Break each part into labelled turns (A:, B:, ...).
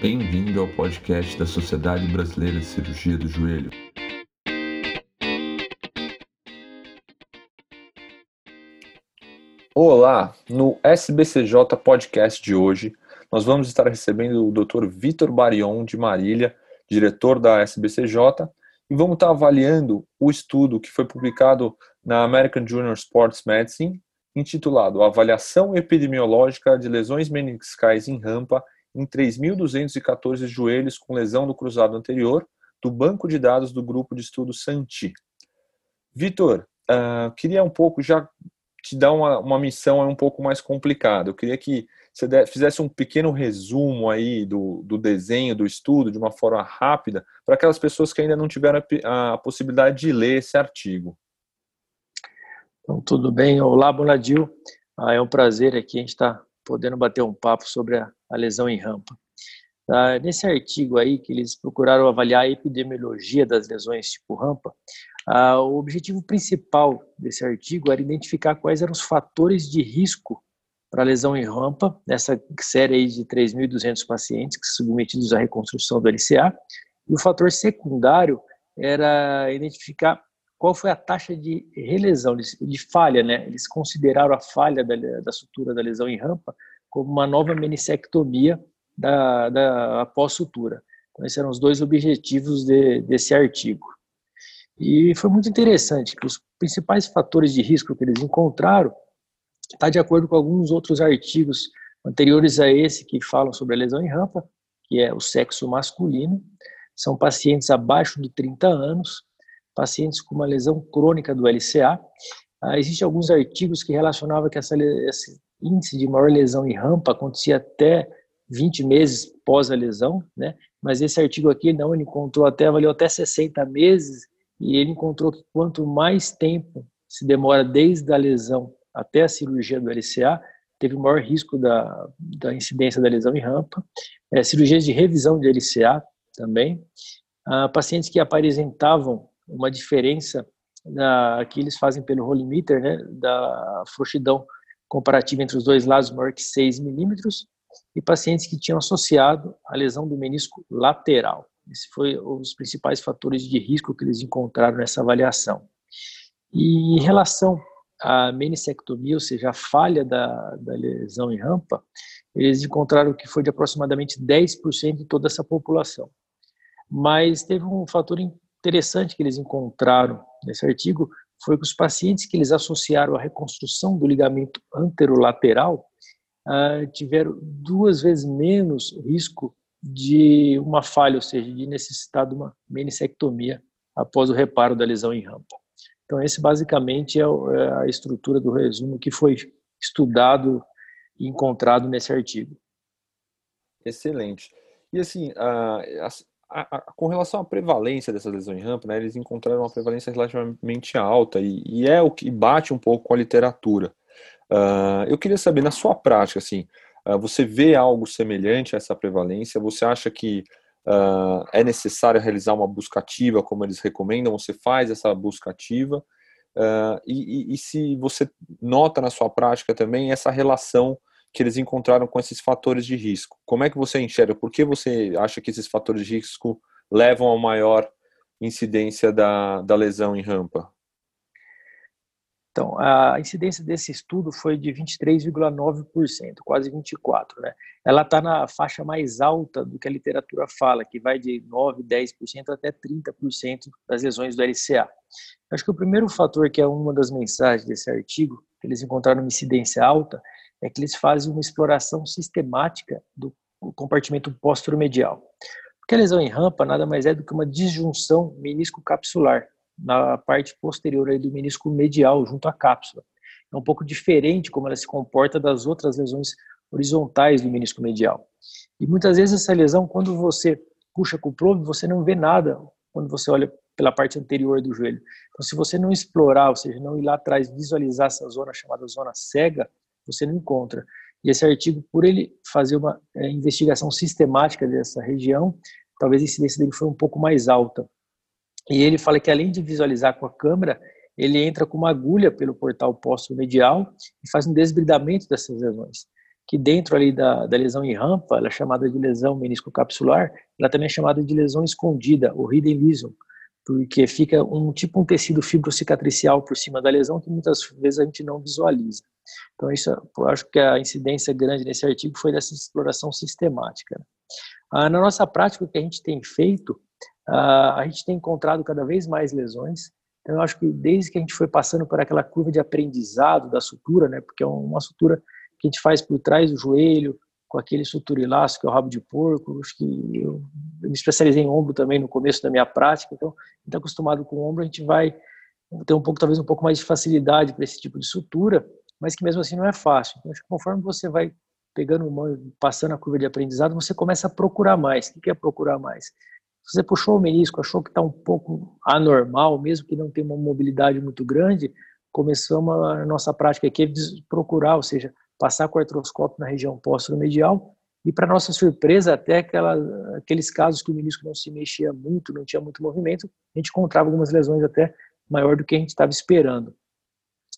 A: Bem-vindo ao podcast da Sociedade Brasileira de Cirurgia do Joelho.
B: Olá, no SBCJ Podcast de hoje, nós vamos estar recebendo o Dr. Vitor Barion de Marília, diretor da SBCJ, e vamos estar avaliando o estudo que foi publicado na American Junior Sports Medicine, intitulado Avaliação Epidemiológica de Lesões Meniscais em Rampa em 3.214 joelhos com lesão do cruzado anterior, do banco de dados do grupo de estudo Santi. Vitor, uh, queria um pouco já te dar uma, uma missão um pouco mais complicada. Eu queria que você fizesse um pequeno resumo aí do, do desenho, do estudo, de uma forma rápida, para aquelas pessoas que ainda não tiveram a, a possibilidade de ler esse artigo.
C: Então, tudo bem. Olá, Bonadil. Ah, é um prazer aqui a gente estar tá podendo bater um papo sobre a, a lesão em rampa. Ah, nesse artigo aí, que eles procuraram avaliar a epidemiologia das lesões tipo rampa, ah, o objetivo principal desse artigo era identificar quais eram os fatores de risco para lesão em rampa, nessa série aí de 3.200 pacientes que submetidos à reconstrução do LCA, e o fator secundário era identificar qual foi a taxa de relesão, de falha, né? Eles consideraram a falha da, da sutura da lesão em rampa como uma nova menissectomia da, da após sutura. Então, esses eram os dois objetivos de, desse artigo. E foi muito interessante que os principais fatores de risco que eles encontraram está de acordo com alguns outros artigos anteriores a esse que falam sobre a lesão em rampa, que é o sexo masculino, são pacientes abaixo de 30 anos, pacientes com uma lesão crônica do LCA. Ah, Existem alguns artigos que relacionavam que essa, esse índice de maior lesão em rampa acontecia até 20 meses pós a lesão, né? Mas esse artigo aqui não, ele encontrou até, avaliou até 60 meses e ele encontrou que quanto mais tempo se demora desde a lesão até a cirurgia do LCA, teve maior risco da, da incidência da lesão em rampa. É, cirurgias de revisão de LCA também. Ah, pacientes que apresentavam uma diferença na, que eles fazem pelo rolimeter, né, da frouxidão comparativa entre os dois lados maior que 6 milímetros, e pacientes que tinham associado a lesão do menisco lateral. Esses foram os principais fatores de risco que eles encontraram nessa avaliação. E em relação à menissectomia, ou seja, a falha da, da lesão em rampa, eles encontraram que foi de aproximadamente 10% de toda essa população. Mas teve um fator interessante que eles encontraram nesse artigo, foi que os pacientes que eles associaram à reconstrução do ligamento anterolateral uh, tiveram duas vezes menos risco de uma falha, ou seja, de necessitar de uma menissectomia após o reparo da lesão em rampa. Então, esse basicamente é, é a estrutura do resumo que foi estudado e encontrado nesse artigo.
B: Excelente. E assim, a, a, com relação à prevalência dessa lesão em rampa, né, eles encontraram uma prevalência relativamente alta e, e é o que bate um pouco com a literatura. Uh, eu queria saber, na sua prática, assim, uh, você vê algo semelhante a essa prevalência? Você acha que uh, é necessário realizar uma busca ativa, como eles recomendam? Você faz essa busca ativa? E, e, e se você nota na sua prática também essa relação que eles encontraram com esses fatores de risco. Como é que você enxerga? Por que você acha que esses fatores de risco levam a maior incidência da, da lesão em rampa?
C: Então, a incidência desse estudo foi de 23,9%, quase 24%. Né? Ela está na faixa mais alta do que a literatura fala, que vai de 9%, 10% até 30% das lesões do LCA. Acho que o primeiro fator, que é uma das mensagens desse artigo, que eles encontraram uma incidência alta, é que eles fazem uma exploração sistemática do compartimento medial. Porque a lesão em rampa nada mais é do que uma disjunção menisco-capsular na parte posterior aí do menisco medial junto à cápsula. É um pouco diferente como ela se comporta das outras lesões horizontais do menisco medial. E muitas vezes essa lesão, quando você puxa com o probe, você não vê nada quando você olha pela parte anterior do joelho. Então, se você não explorar, ou seja, não ir lá atrás visualizar essa zona chamada zona cega, você não encontra. E esse artigo, por ele fazer uma é, investigação sistemática dessa região, talvez a incidência dele foi um pouco mais alta. E ele fala que além de visualizar com a câmera, ele entra com uma agulha pelo portal póstumo medial e faz um desbridamento dessas lesões. que dentro ali da, da lesão em rampa, ela é chamada de lesão meniscocapsular, ela também é chamada de lesão escondida, ou hidden lesion, porque fica um tipo um tecido fibrocicatricial por cima da lesão que muitas vezes a gente não visualiza. Então isso, acho que a incidência grande nesse artigo foi dessa exploração sistemática. Ah, na nossa prática, o que a gente tem feito, ah, a gente tem encontrado cada vez mais lesões. Então eu acho que desde que a gente foi passando por aquela curva de aprendizado da sutura, né, porque é uma sutura que a gente faz por trás do joelho, com aquele suturilaço que é o rabo de porco. Acho que eu, eu me especializei em ombro também no começo da minha prática, então, está acostumado com o ombro, a gente vai ter um pouco, talvez um pouco mais de facilidade para esse tipo de sutura, mas que mesmo assim não é fácil. Então, acho que conforme você vai pegando uma, passando a curva de aprendizado, você começa a procurar mais. O que é procurar mais? Se você puxou o menisco, achou que está um pouco anormal, mesmo que não tenha uma mobilidade muito grande, começamos a nossa prática aqui de procurar, ou seja, passar com o artroscópio na região póstero-medial e, para nossa surpresa, até aquela, aqueles casos que o menisco não se mexia muito, não tinha muito movimento, a gente encontrava algumas lesões até maior do que a gente estava esperando.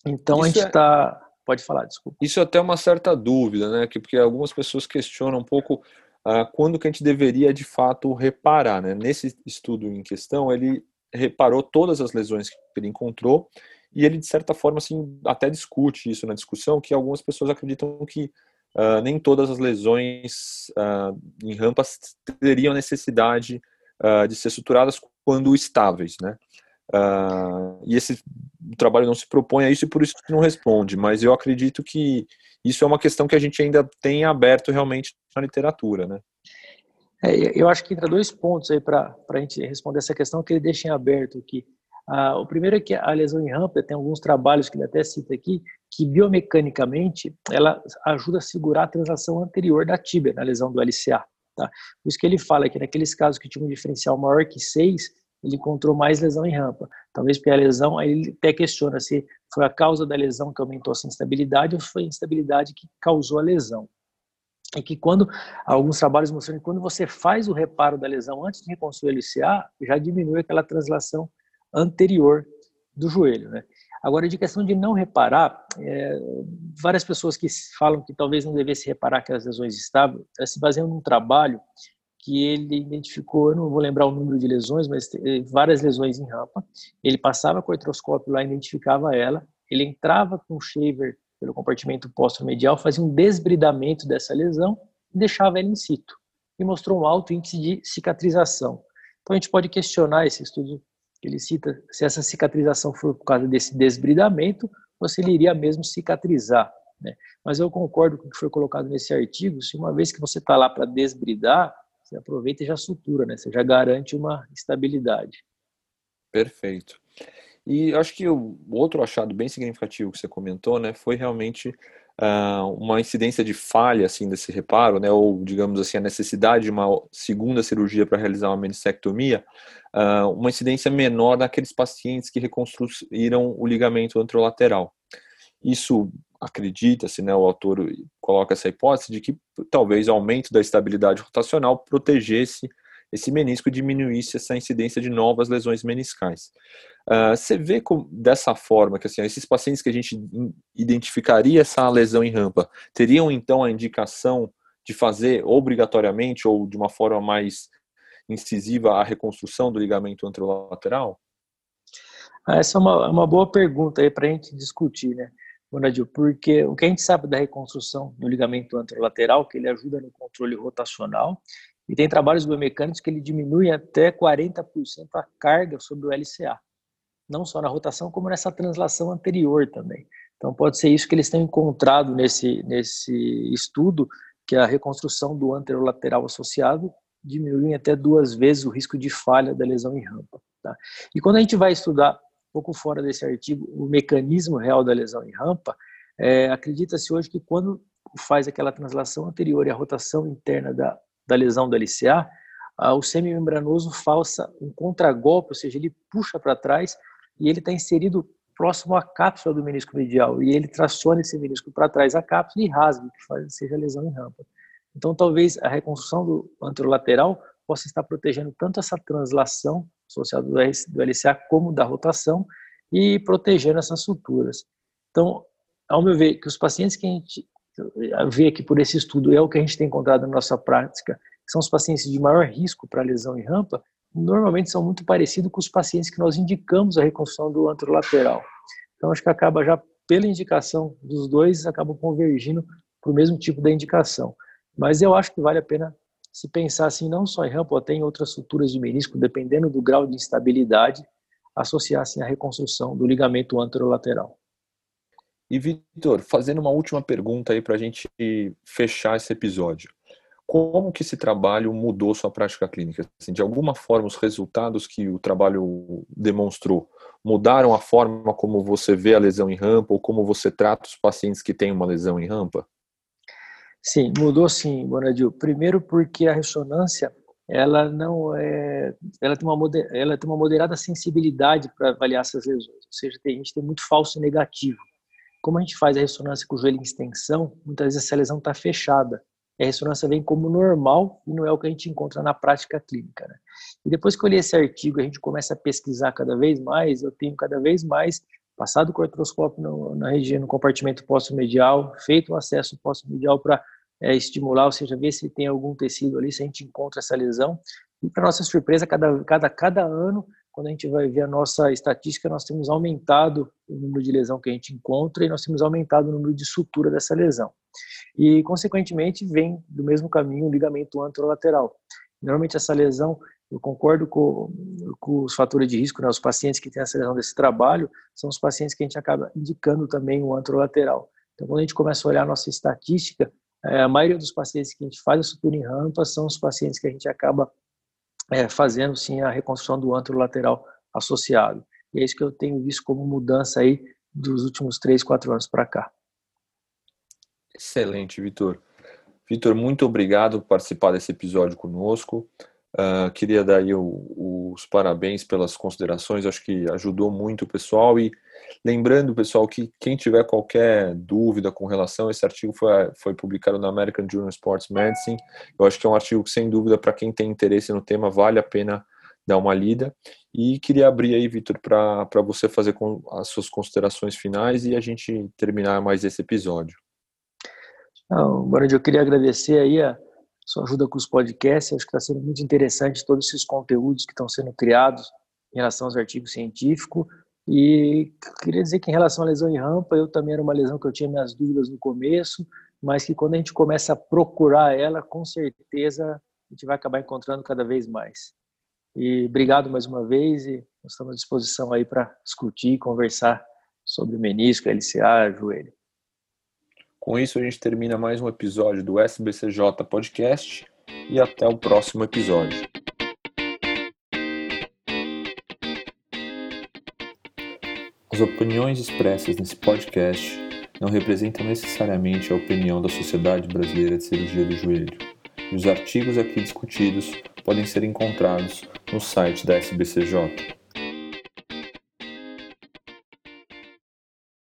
C: Então Isso a gente está... É... Pode falar, desculpa.
B: Isso é até uma certa dúvida, né? Porque algumas pessoas questionam um pouco ah, quando que a gente deveria de fato reparar, né? Nesse estudo em questão, ele reparou todas as lesões que ele encontrou e ele de certa forma assim até discute isso na discussão que algumas pessoas acreditam que uh, nem todas as lesões uh, em rampas teriam necessidade uh, de ser suturadas quando estáveis, né? e esse trabalho não se propõe a isso e por isso não responde, mas eu acredito que isso é uma questão que a gente ainda tem aberto realmente na literatura, né?
C: É, eu acho que entra dois pontos aí para a gente responder essa questão que ele deixa em aberto aqui. Ah, o primeiro é que a lesão em rampa, tem alguns trabalhos que ele até cita aqui, que biomecanicamente ela ajuda a segurar a transação anterior da tíbia, na lesão do LCA. Tá? Por isso que ele fala que naqueles casos que tinha um diferencial maior que 6, ele encontrou mais lesão em rampa. Talvez porque a lesão, aí ele até questiona se foi a causa da lesão que aumentou essa instabilidade ou foi a instabilidade que causou a lesão. E que quando, alguns trabalhos mostram que quando você faz o reparo da lesão antes de reconstruir o LCA, já diminui aquela translação anterior do joelho. Né? Agora, de questão de não reparar, é, várias pessoas que falam que talvez não devesse reparar aquelas lesões estáveis, se baseiam num trabalho que ele identificou, eu não vou lembrar o número de lesões, mas várias lesões em rampa. Ele passava com o artroscópio lá, identificava ela, ele entrava com o shaver pelo compartimento póstero-medial, fazia um desbridamento dessa lesão e deixava ela in situ. E mostrou um alto índice de cicatrização. Então a gente pode questionar esse estudo ele cita se essa cicatrização for por causa desse desbridamento ele iria mesmo cicatrizar. Né? Mas eu concordo com o que foi colocado nesse artigo, se uma vez que você está lá para desbridar, você aproveita e já sutura, né? você já garante uma estabilidade.
B: Perfeito. E acho que o outro achado bem significativo que você comentou, né, foi realmente uh, uma incidência de falha assim desse reparo, né, ou digamos assim a necessidade de uma segunda cirurgia para realizar uma menistectomia, uh, uma incidência menor naqueles pacientes que reconstruíram o ligamento anterolateral. Isso acredita-se, né, o autor coloca essa hipótese de que talvez o aumento da estabilidade rotacional protegesse esse menisco diminuísse essa incidência de novas lesões meniscais. Uh, você vê dessa forma que assim, esses pacientes que a gente identificaria essa lesão em rampa teriam então a indicação de fazer obrigatoriamente ou de uma forma mais incisiva a reconstrução do ligamento anterolateral?
C: Ah, essa é uma, uma boa pergunta aí para a gente discutir, né, Bonadil? Porque o que a gente sabe da reconstrução do ligamento anterolateral, que ele ajuda no controle rotacional e tem trabalhos biomecânicos que ele diminui até 40% a carga sobre o LCA, não só na rotação, como nessa translação anterior também. Então, pode ser isso que eles têm encontrado nesse, nesse estudo, que a reconstrução do anterolateral associado diminui até duas vezes o risco de falha da lesão em rampa. Tá? E quando a gente vai estudar, um pouco fora desse artigo, o mecanismo real da lesão em rampa, é, acredita-se hoje que quando faz aquela translação anterior e a rotação interna da da lesão do LCA, ah, o semimembranoso falsa um contragolpe, ou seja, ele puxa para trás e ele está inserido próximo à cápsula do menisco medial e ele traciona esse menisco para trás a cápsula e rasga, que faz, seja lesão em rampa. Então, talvez a reconstrução do anterolateral possa estar protegendo tanto essa translação associada do LCA como da rotação e protegendo essas suturas. Então, ao meu ver, que os pacientes que a gente ver aqui por esse estudo, é o que a gente tem encontrado na nossa prática, são os pacientes de maior risco para lesão em rampa, normalmente são muito parecidos com os pacientes que nós indicamos a reconstrução do anterolateral. Então, acho que acaba já, pela indicação dos dois, acabam convergindo para o mesmo tipo da indicação. Mas eu acho que vale a pena se pensar assim, não só em rampa, até em outras estruturas de menisco, dependendo do grau de instabilidade, associar assim a reconstrução do ligamento anterolateral.
B: E Vitor, fazendo uma última pergunta aí para a gente fechar esse episódio. Como que esse trabalho mudou sua prática clínica? Assim, de alguma forma, os resultados que o trabalho demonstrou mudaram a forma como você vê a lesão em rampa ou como você trata os pacientes que têm uma lesão em rampa?
C: Sim, mudou sim, Bonadil. Primeiro porque a ressonância ela não é, ela tem uma ela tem uma moderada sensibilidade para avaliar essas lesões. Ou seja, tem, a gente tem muito falso negativo. Como a gente faz a ressonância com o joelho em extensão, muitas vezes essa lesão está fechada. A ressonância vem como normal e não é o que a gente encontra na prática clínica. Né? E depois que eu li esse artigo, a gente começa a pesquisar cada vez mais, eu tenho cada vez mais passado o artroscópio na região, no compartimento pós-medial, feito o acesso pós-medial para é, estimular, ou seja, ver se tem algum tecido ali, se a gente encontra essa lesão. E para nossa surpresa, cada, cada, cada ano, quando a gente vai ver a nossa estatística, nós temos aumentado o número de lesão que a gente encontra e nós temos aumentado o número de sutura dessa lesão. E, consequentemente, vem do mesmo caminho o ligamento anterolateral. Normalmente, essa lesão eu concordo com, com os fatores de risco, né? os pacientes que têm essa lesão desse trabalho são os pacientes que a gente acaba indicando também o anterolateral. Então, quando a gente começa a olhar a nossa estatística, é, a maioria dos pacientes que a gente faz a sutura em rampa são os pacientes que a gente acaba é, fazendo sim a reconstrução do anterolateral associado. E é isso que eu tenho visto como mudança aí dos últimos 3, 4 anos para cá.
B: Excelente, Vitor. Vitor, muito obrigado por participar desse episódio conosco. Uh, queria dar aí o, os parabéns pelas considerações, acho que ajudou muito o pessoal. E lembrando, pessoal, que quem tiver qualquer dúvida com relação, esse artigo foi, foi publicado na American Journal of Sports Medicine. Eu acho que é um artigo que, sem dúvida, para quem tem interesse no tema, vale a pena dar uma lida. E queria abrir aí, Vitor, para você fazer com as suas considerações finais e a gente terminar mais esse episódio.
C: Não, eu queria agradecer aí a sua ajuda com os podcasts. Acho que está sendo muito interessante todos esses conteúdos que estão sendo criados em relação aos artigos científicos. E queria dizer que em relação à lesão em rampa, eu também era uma lesão que eu tinha minhas dúvidas no começo, mas que quando a gente começa a procurar ela, com certeza a gente vai acabar encontrando cada vez mais. E obrigado mais uma vez e estamos à disposição aí para discutir e conversar sobre menisco, LCA, joelho.
B: Com isso, a gente termina mais um episódio do SBCJ Podcast e até o próximo episódio. As opiniões expressas nesse podcast não representam necessariamente a opinião da Sociedade Brasileira de Cirurgia do Joelho, e os artigos aqui discutidos podem ser encontrados no site da SBCJ.